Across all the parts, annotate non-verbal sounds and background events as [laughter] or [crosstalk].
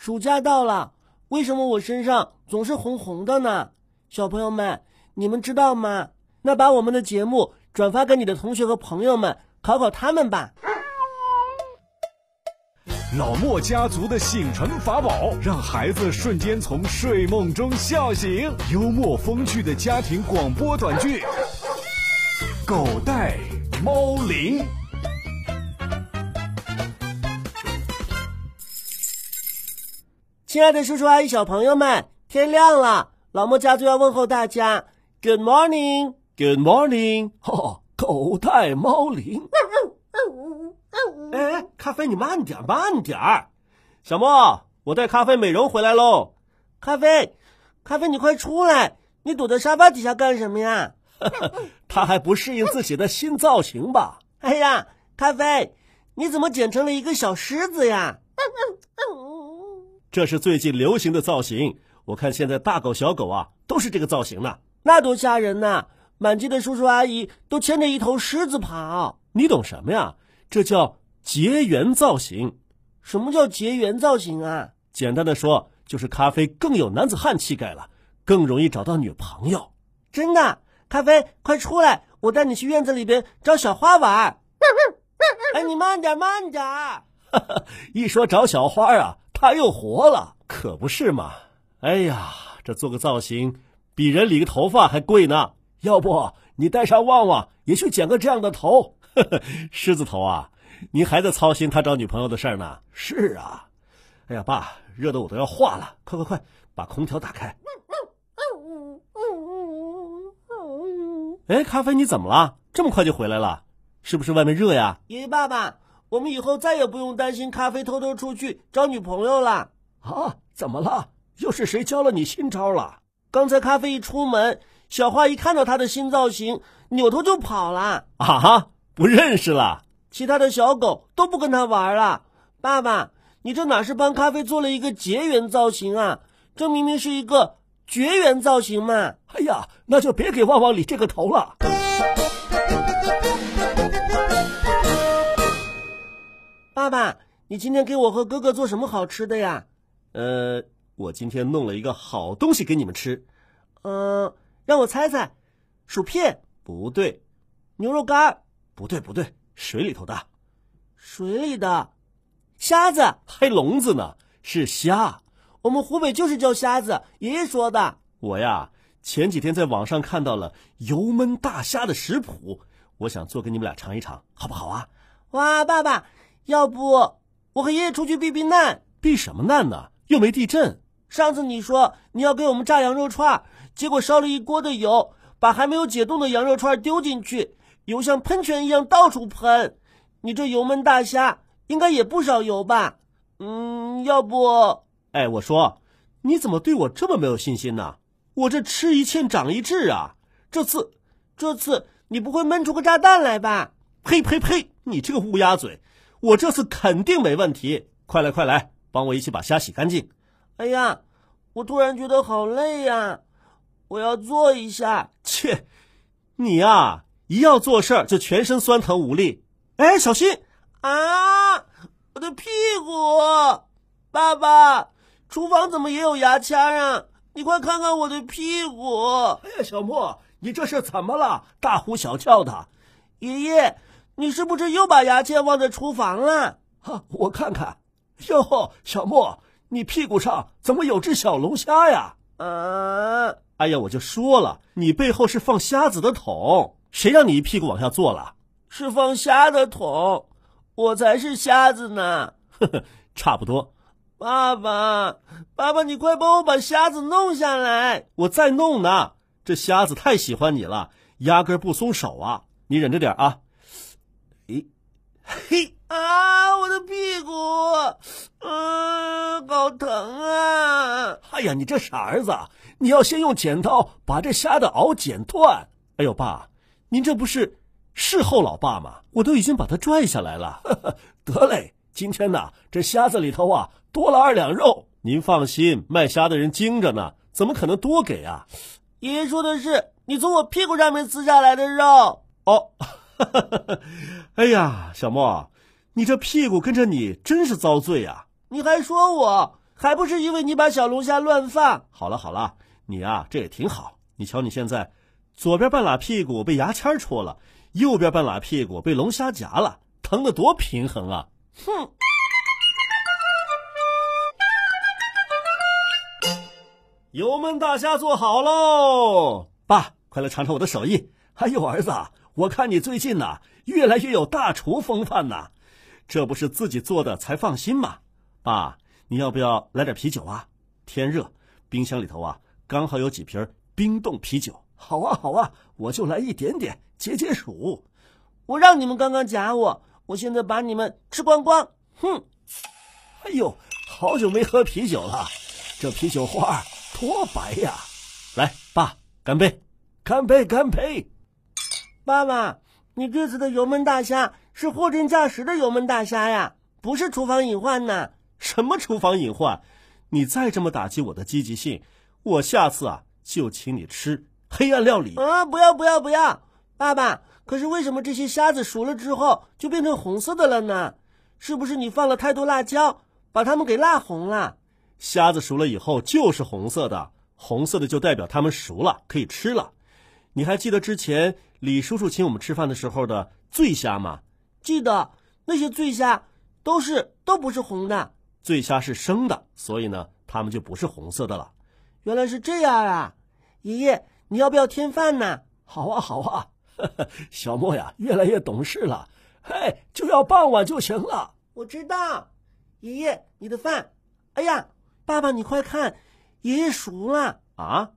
暑假到了，为什么我身上总是红红的呢？小朋友们，你们知道吗？那把我们的节目转发给你的同学和朋友们，考考他们吧。老莫家族的醒神法宝，让孩子瞬间从睡梦中笑醒。幽默风趣的家庭广播短剧，《狗带猫铃》。亲爱的叔叔阿姨、小朋友们，天亮了，老莫家族要问候大家，Good morning，Good morning，哈哦，狗带猫铃。哎，咖啡，你慢点，慢点儿。小莫，我带咖啡美容回来喽。咖啡，咖啡，你快出来！你躲在沙发底下干什么呀？[laughs] 他还不适应自己的新造型吧？哎呀，咖啡，你怎么剪成了一个小狮子呀？这是最近流行的造型，我看现在大狗小狗啊都是这个造型呢。那多吓人呐！满街的叔叔阿姨都牵着一头狮子跑，你懂什么呀？这叫结缘造型。什么叫结缘造型啊？简单的说，就是咖啡更有男子汉气概了，更容易找到女朋友。真的，咖啡，快出来，我带你去院子里边找小花玩。[laughs] 哎，你慢点，慢点。[laughs] 一说找小花啊。他又活了，可不是嘛？哎呀，这做个造型比人理个头发还贵呢。要不你带上旺旺也去剪个这样的头，呵 [laughs] 呵狮子头啊？您还在操心他找女朋友的事儿呢？是啊。哎呀，爸，热的我都要化了，快快快，把空调打开。哎，咖啡，你怎么了？这么快就回来了？是不是外面热呀？爷爷，爸爸。我们以后再也不用担心咖啡偷偷出去找女朋友了啊！怎么了？又是谁教了你新招了？刚才咖啡一出门，小花一看到他的新造型，扭头就跑了。啊！不认识了。其他的小狗都不跟他玩了。爸爸，你这哪是帮咖啡做了一个结缘造型啊？这明明是一个绝缘造型嘛！哎呀，那就别给旺旺理这个头了。爸爸，你今天给我和哥哥做什么好吃的呀？呃，我今天弄了一个好东西给你们吃。嗯，让我猜猜，薯片不对，牛肉干不对不对，水里头的，水里的虾子还笼子呢，是虾。我们湖北就是叫虾子，爷爷说的。我呀，前几天在网上看到了油焖大虾的食谱，我想做给你们俩尝一尝，好不好啊？哇，爸爸。要不我和爷爷出去避避难？避什么难呢？又没地震。上次你说你要给我们炸羊肉串，结果烧了一锅的油，把还没有解冻的羊肉串丢进去，油像喷泉一样到处喷。你这油焖大虾应该也不少油吧？嗯，要不……哎，我说，你怎么对我这么没有信心呢？我这吃一堑长一智啊！这次，这次你不会焖出个炸弹来吧？呸呸呸！你这个乌鸦嘴！我这次肯定没问题，快来快来，帮我一起把虾洗干净。哎呀，我突然觉得好累呀，我要坐一下。切，你呀，一要做事儿就全身酸疼无力。哎，小心啊，我的屁股！爸爸，厨房怎么也有牙签啊？你快看看我的屁股！哎呀，小莫，你这是怎么了？大呼小叫的。爷爷。你是不是又把牙签忘在厨房了？哈，我看看。哟，小莫，你屁股上怎么有只小龙虾呀？啊！哎呀，我就说了，你背后是放虾子的桶，谁让你一屁股往下坐了？是放虾的桶，我才是瞎子呢。[laughs] 呵呵，差不多。爸爸，爸爸，你快帮我把虾子弄下来。我在弄呢。这虾子太喜欢你了，压根不松手啊！你忍着点啊。嘿啊！我的屁股，嗯，好疼啊！哎呀，你这傻儿子，你要先用剪刀把这虾的螯剪断。哎呦，爸，您这不是事后老爸吗？我都已经把它拽下来了。[laughs] 得嘞，今天呢，这虾子里头啊多了二两肉。您放心，卖虾的人精着呢，怎么可能多给啊？爷爷说的是你从我屁股上面撕下来的肉。哦。[laughs] 哎呀，小莫，你这屁股跟着你真是遭罪呀！你还说我还不是因为你把小龙虾乱放。好了好了，你啊这也挺好。你瞧你现在，左边半拉屁股被牙签戳了，右边半拉屁股被龙虾夹了，疼得多平衡啊！哼。油焖大虾做好喽，爸，快来尝尝我的手艺。哎呦，儿子，我看你最近呐越来越有大厨风范呐，这不是自己做的才放心吗？爸，你要不要来点啤酒啊？天热，冰箱里头啊刚好有几瓶冰冻啤酒。好啊，好啊，我就来一点点解解暑。我让你们刚刚夹我，我现在把你们吃光光。哼！哎呦，好久没喝啤酒了，这啤酒花。多白呀！来，爸，干杯！干杯！干杯！爸爸，你这次的油焖大虾是货真价实的油焖大虾呀，不是厨房隐患呢。什么厨房隐患？你再这么打击我的积极性，我下次啊就请你吃黑暗料理。啊！不要不要不要！爸爸，可是为什么这些虾子熟了之后就变成红色的了呢？是不是你放了太多辣椒，把它们给辣红了？虾子熟了以后就是红色的，红色的就代表它们熟了，可以吃了。你还记得之前李叔叔请我们吃饭的时候的醉虾吗？记得，那些醉虾都是都不是红的，醉虾是生的，所以呢，它们就不是红色的了。原来是这样啊！爷爷，你要不要添饭呢？好啊，好啊，[laughs] 小莫呀，越来越懂事了。嘿，就要半碗就行了。我知道，爷爷，你的饭。哎呀！爸爸，你快看，爷爷熟了啊！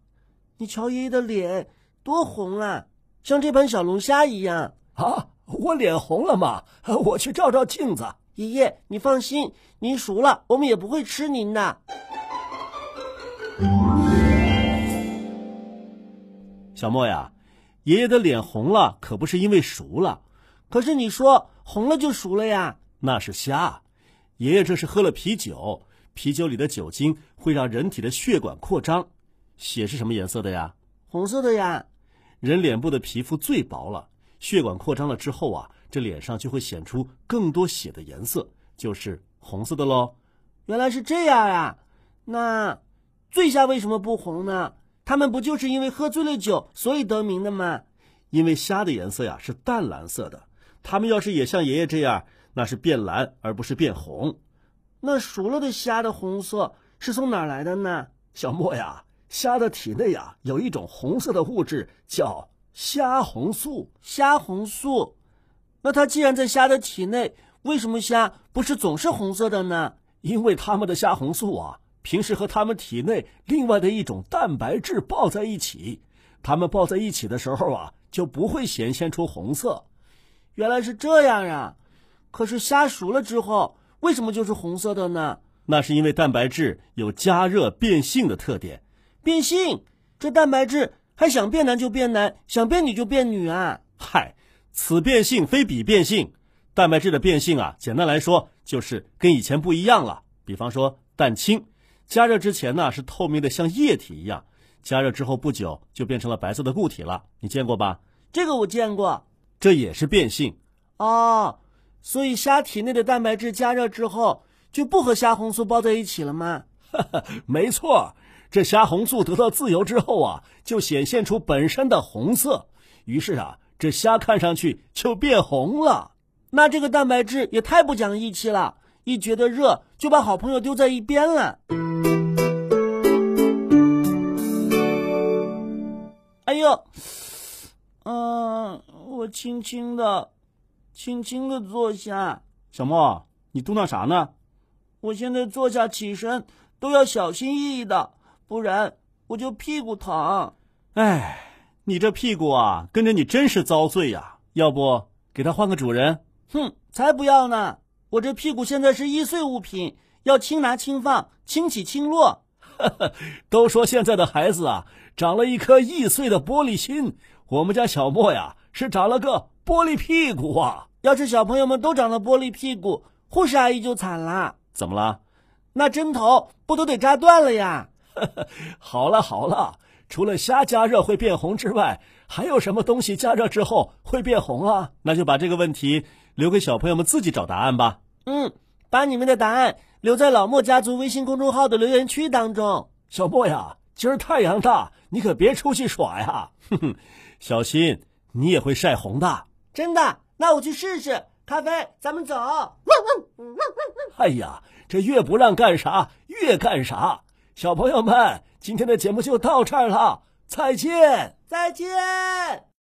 你瞧爷爷的脸多红啊，像这盘小龙虾一样啊！我脸红了吗？我去照照镜子。爷爷，你放心，您熟了，我们也不会吃您的。小莫呀，爷爷的脸红了，可不是因为熟了，可是你说红了就熟了呀？那是虾，爷爷这是喝了啤酒。啤酒里的酒精会让人体的血管扩张，血是什么颜色的呀？红色的呀。人脸部的皮肤最薄了，血管扩张了之后啊，这脸上就会显出更多血的颜色，就是红色的喽。原来是这样啊！那醉虾为什么不红呢？他们不就是因为喝醉了酒所以得名的吗？因为虾的颜色呀是淡蓝色的，他们要是也像爷爷这样，那是变蓝而不是变红。那熟了的虾的红色是从哪儿来的呢？小莫呀，虾的体内呀有一种红色的物质叫虾红素。虾红素，那它既然在虾的体内，为什么虾不是总是红色的呢？因为它们的虾红素啊，平时和它们体内另外的一种蛋白质抱在一起，它们抱在一起的时候啊，就不会显现出红色。原来是这样啊！可是虾熟了之后。为什么就是红色的呢？那是因为蛋白质有加热变性的特点。变性？这蛋白质还想变男就变男，想变女就变女啊？嗨，此变性非彼变性。蛋白质的变性啊，简单来说就是跟以前不一样了。比方说蛋清，加热之前呢是透明的像液体一样，加热之后不久就变成了白色的固体了。你见过吧？这个我见过。这也是变性。哦。所以虾体内的蛋白质加热之后就不和虾红素包在一起了吗？[laughs] 没错，这虾红素得到自由之后啊，就显现出本身的红色，于是啊，这虾看上去就变红了。那这个蛋白质也太不讲义气了，一觉得热就把好朋友丢在一边了。哎呦，嗯，我轻轻的。轻轻的坐下，小莫，你嘟囔啥呢？我现在坐下起身都要小心翼翼的，不然我就屁股疼。哎，你这屁股啊，跟着你真是遭罪呀！要不给他换个主人？哼，才不要呢！我这屁股现在是易碎物品，要轻拿轻放，轻起轻落。[laughs] 都说现在的孩子啊，长了一颗易碎的玻璃心，我们家小莫呀，是长了个。玻璃屁股啊！要是小朋友们都长了玻璃屁股，护士阿姨就惨了。怎么了？那针头不都得扎断了呀？[laughs] 好了好了，除了虾加热会变红之外，还有什么东西加热之后会变红啊？那就把这个问题留给小朋友们自己找答案吧。嗯，把你们的答案留在老莫家族微信公众号的留言区当中。小莫呀，今儿太阳大，你可别出去耍呀！[laughs] 哼哼，小心你也会晒红的。真的？那我去试试。咖啡，咱们走。[laughs] 哎呀，这越不让干啥，越干啥。小朋友们，今天的节目就到这儿了，再见，再见。